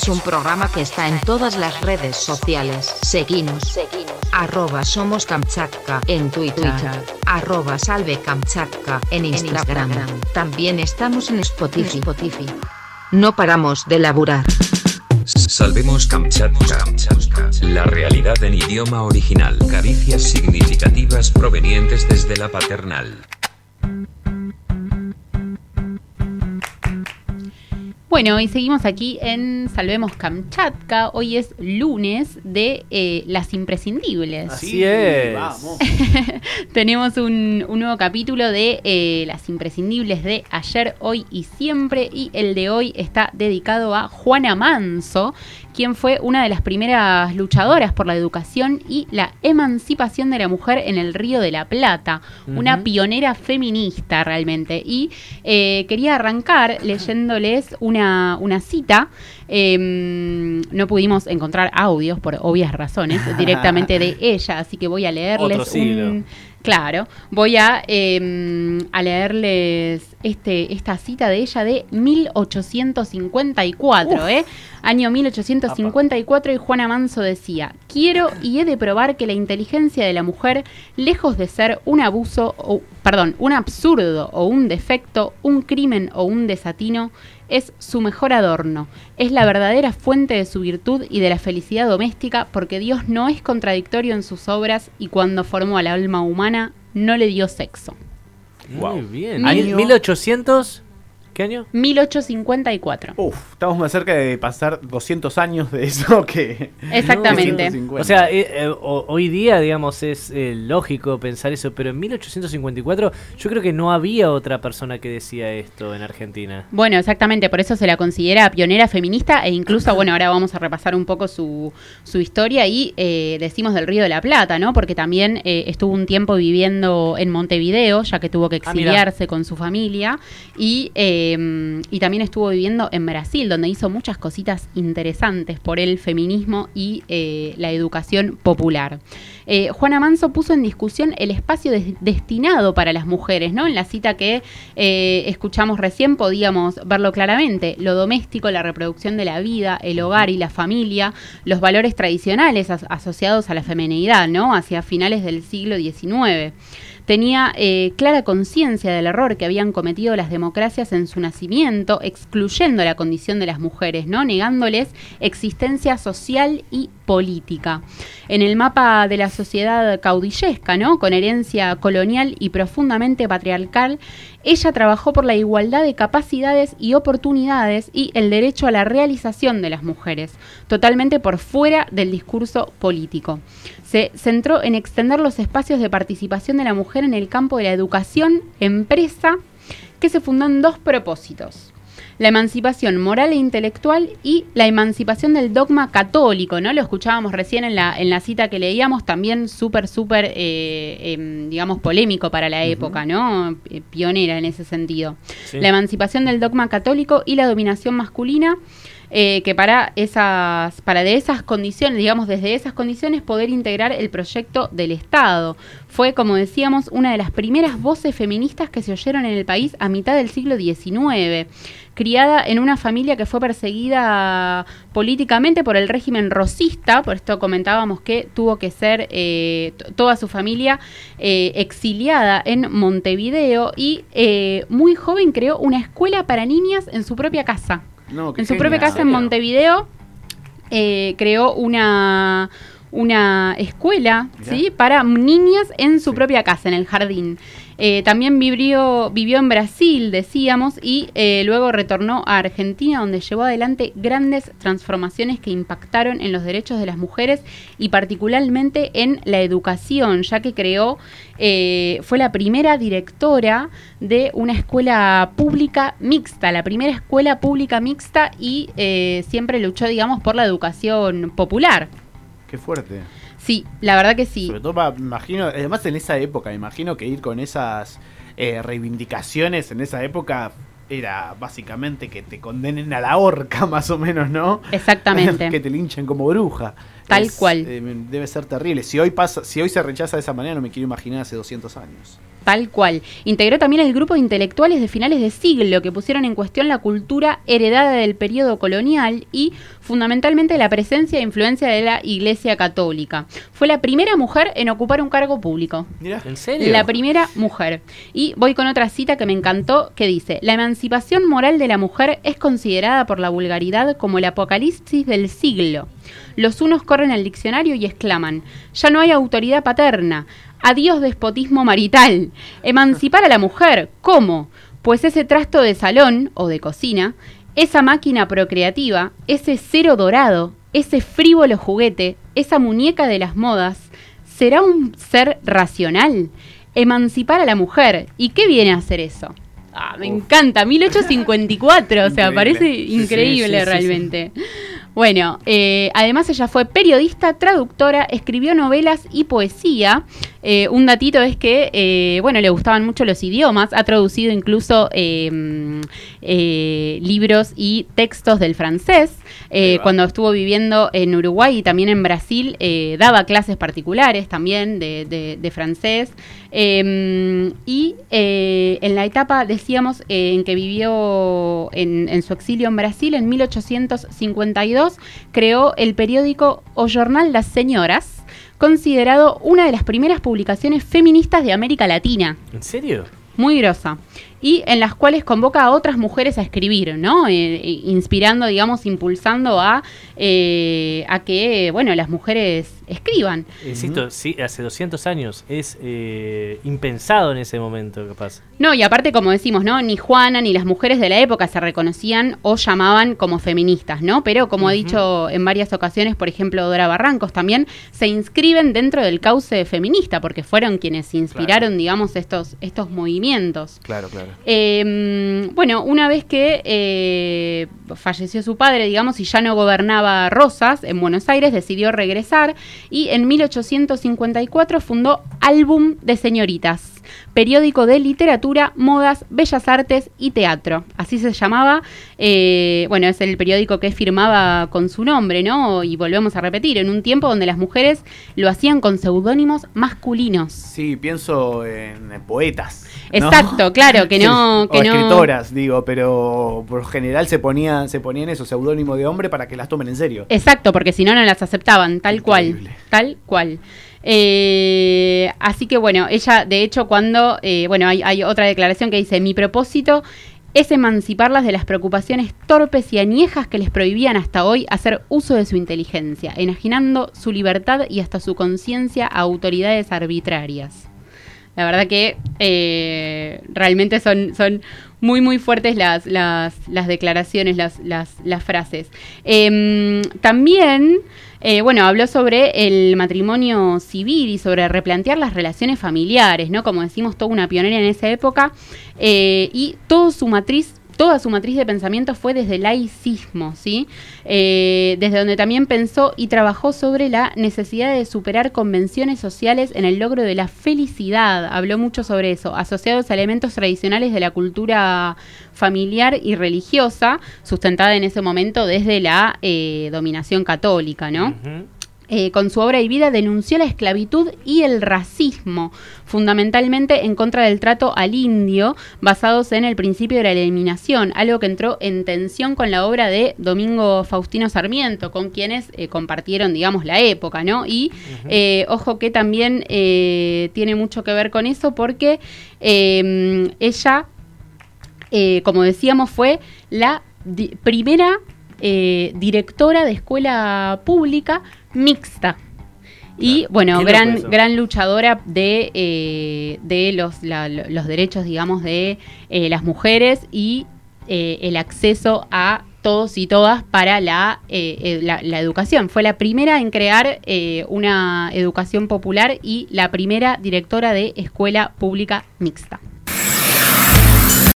es un programa que está en todas las redes sociales. Seguinos. Seguinos. Arroba Somos Kamchatka en Twitter. Arroba Salve Kamchatka en Instagram. También estamos en Spotify. Spotify. No paramos de laburar. Salvemos Kamchatka. La realidad en idioma original. Caricias significativas provenientes desde la paternal. Bueno, y seguimos aquí en Salvemos Kamchatka. Hoy es lunes de eh, las imprescindibles. Así es. Vamos. Tenemos un, un nuevo capítulo de eh, las imprescindibles de ayer, hoy y siempre. Y el de hoy está dedicado a Juana Manso, quien fue una de las primeras luchadoras por la educación y la emancipación de la mujer en el Río de la Plata. Una pionera feminista realmente. Y eh, quería arrancar leyéndoles una, una cita. Eh, no pudimos encontrar audios por obvias razones directamente de ella, así que voy a leerles un, Claro, voy a, eh, a leerles este, esta cita de ella de 1854, ¿eh? Año 1854 y Juana Manso decía, quiero y he de probar que la inteligencia de la mujer, lejos de ser un abuso, o, perdón, un absurdo o un defecto, un crimen o un desatino, es su mejor adorno, es la verdadera fuente de su virtud y de la felicidad doméstica, porque Dios no es contradictorio en sus obras y cuando formó al alma humana no le dio sexo. Muy bien. Año- 1800. ¿Qué año? 1854. Uf, estamos más cerca de pasar 200 años de eso que. Exactamente. 150. O sea, eh, eh, ho- hoy día, digamos, es eh, lógico pensar eso, pero en 1854 yo creo que no había otra persona que decía esto en Argentina. Bueno, exactamente, por eso se la considera pionera feminista e incluso, bueno, ahora vamos a repasar un poco su, su historia y eh, decimos del Río de la Plata, ¿no? Porque también eh, estuvo un tiempo viviendo en Montevideo, ya que tuvo que Ah, exiliarse con su familia, y, eh, y también estuvo viviendo en Brasil, donde hizo muchas cositas interesantes por el feminismo y eh, la educación popular. Eh, Juana Manso puso en discusión el espacio des- destinado para las mujeres, ¿no? En la cita que eh, escuchamos recién podíamos verlo claramente. Lo doméstico, la reproducción de la vida, el hogar y la familia, los valores tradicionales as- asociados a la feminidad, ¿no? Hacia finales del siglo XIX. Tenía eh, clara conciencia del error que habían cometido las democracias en su nacimiento, excluyendo la condición de las mujeres, ¿no? negándoles existencia social y política. En el mapa de la sociedad caudillesca, ¿no? con herencia colonial y profundamente patriarcal, ella trabajó por la igualdad de capacidades y oportunidades y el derecho a la realización de las mujeres, totalmente por fuera del discurso político. Se centró en extender los espacios de participación de la mujer en el campo de la educación, empresa, que se fundó en dos propósitos. La emancipación moral e intelectual y la emancipación del dogma católico, ¿no? Lo escuchábamos recién en la, en la cita que leíamos, también súper, súper, eh, em, digamos, polémico para la época, ¿no? Eh, Pionera en ese sentido. Sí. La emancipación del dogma católico y la dominación masculina, eh, que para esas, para de esas condiciones, digamos, desde esas condiciones poder integrar el proyecto del Estado. Fue, como decíamos, una de las primeras voces feministas que se oyeron en el país a mitad del siglo XIX. Criada en una familia que fue perseguida políticamente por el régimen rosista, por esto comentábamos que tuvo que ser eh, toda su familia eh, exiliada en Montevideo y eh, muy joven creó una escuela para niñas en su propia casa. No, En su genial. propia casa en Montevideo creó una, una escuela Mirá. ¿sí? para niñas en su propia casa, en el jardín. Eh, también vivió, vivió en Brasil, decíamos, y eh, luego retornó a Argentina, donde llevó adelante grandes transformaciones que impactaron en los derechos de las mujeres y particularmente en la educación, ya que creó, eh, fue la primera directora de una escuela pública mixta, la primera escuela pública mixta y eh, siempre luchó, digamos, por la educación popular. Qué fuerte. Sí, la verdad que sí. Sobre todo, imagino, además en esa época, me imagino que ir con esas eh, reivindicaciones en esa época era básicamente que te condenen a la horca, más o menos, ¿no? Exactamente. que te linchen como bruja. Tal cual. eh, debe ser terrible. Si hoy pasa, si hoy se rechaza de esa manera, no me quiero imaginar hace 200 años. Tal cual. Integró también el grupo de intelectuales de finales de siglo que pusieron en cuestión la cultura heredada del periodo colonial y fundamentalmente la presencia e influencia de la Iglesia Católica. Fue la primera mujer en ocupar un cargo público. Mirá. ¿En serio? La primera mujer. Y voy con otra cita que me encantó que dice, la emancipación moral de la mujer es considerada por la vulgaridad como el apocalipsis del siglo. Los unos corren al diccionario y exclaman, ya no hay autoridad paterna, adiós despotismo marital, emancipar a la mujer, ¿cómo? Pues ese trasto de salón o de cocina, esa máquina procreativa, ese cero dorado, ese frívolo juguete, esa muñeca de las modas, ¿será un ser racional? Emancipar a la mujer. ¿Y qué viene a hacer eso? Ah, me encanta, 1854, o sea, Increíble. parece sí, increíble sí, sí, sí. realmente. Bueno, eh, además ella fue periodista, traductora, escribió novelas y poesía. Eh, un datito es que, eh, bueno, le gustaban mucho los idiomas, ha traducido incluso eh, mm, eh, libros y textos del francés. Cuando estuvo viviendo en Uruguay y también en Brasil, daba clases particulares también de, de- de francés. Eh, y en la etapa, decíamos, en que vivió en, en su exilio en Brasil, en 1852, creó el periódico O Jornal das Señoras, considerado una de las primeras publicaciones feministas de América Latina ¿En serio? muy grosa. Y en las cuales convoca a otras mujeres a escribir, ¿no? Eh, eh, inspirando, digamos, impulsando a, eh, a que, bueno, las mujeres escriban. Insisto, sí, hace 200 años. Es eh, impensado en ese momento, capaz. No, y aparte, como decimos, ¿no? Ni Juana ni las mujeres de la época se reconocían o llamaban como feministas, ¿no? Pero como ha dicho en varias ocasiones, por ejemplo, Dora Barrancos también, se inscriben dentro del cauce feminista, porque fueron quienes inspiraron, digamos, estos, estos movimientos. Claro, claro. Eh, bueno, una vez que eh, falleció su padre, digamos, y ya no gobernaba Rosas en Buenos Aires, decidió regresar y en 1854 fundó Álbum de Señoritas, periódico de literatura, modas, bellas artes y teatro. Así se llamaba. eh, bueno, es el periódico que firmaba con su nombre, ¿no? Y volvemos a repetir, en un tiempo donde las mujeres lo hacían con seudónimos masculinos. Sí, pienso en, poetas. ¿no? Exacto, claro, que no- o que no- escritoras, digo, pero por general se ponía, se ponían esos seudónimos de hombre para que las tomen en serio. Exacto, porque si no, no las aceptaban, tal Increíble. cual, tal cual. Eh, así que bueno, ella, de hecho, cuando, eh, bueno, hay, otra declaración que dice, mi propósito es emanciparlas de las preocupaciones torpes y añejas que les prohibían hasta hoy hacer uso de su inteligencia, enajenando su libertad y hasta su conciencia a autoridades arbitrarias. La verdad que eh, realmente son, son muy, muy fuertes las, las, las declaraciones, las, las, las frases. Em, también, eh, bueno, habló sobre el matrimonio civil y sobre replantear las relaciones familiares, ¿no? Como decimos, toda una pionera en esa época. eh, y todo su matriz toda su matriz de pensamiento fue desde el laicismo, ¿sí? Eh, desde donde también pensó y trabajó sobre la necesidad de superar convenciones sociales en el logro de la felicidad. Habló mucho sobre eso, asociados a elementos tradicionales de la cultura familiar y religiosa, sustentada en ese momento desde la eh, dominación católica, ¿no? Eh, con su obra y vida denunció la esclavitud y el racismo, fundamentalmente en contra del trato al indio, basados en el principio de la eliminación, algo que entró en tensión con la obra de Domingo Faustino Sarmiento, con quienes eh, compartieron, digamos, la época, ¿no? Y eh, ojo que también tiene mucho que ver con eso porque eh, ella, como decíamos, fue la primera eh, directora de escuela pública mixta. Y bueno, gran, gran luchadora de, eh, de los, la- los derechos, digamos, de eh, las mujeres y eh, el acceso a todos y todas para la, eh, eh, la, la educación. Fue la primera en crear eh, una educación popular y la primera directora de escuela pública mixta.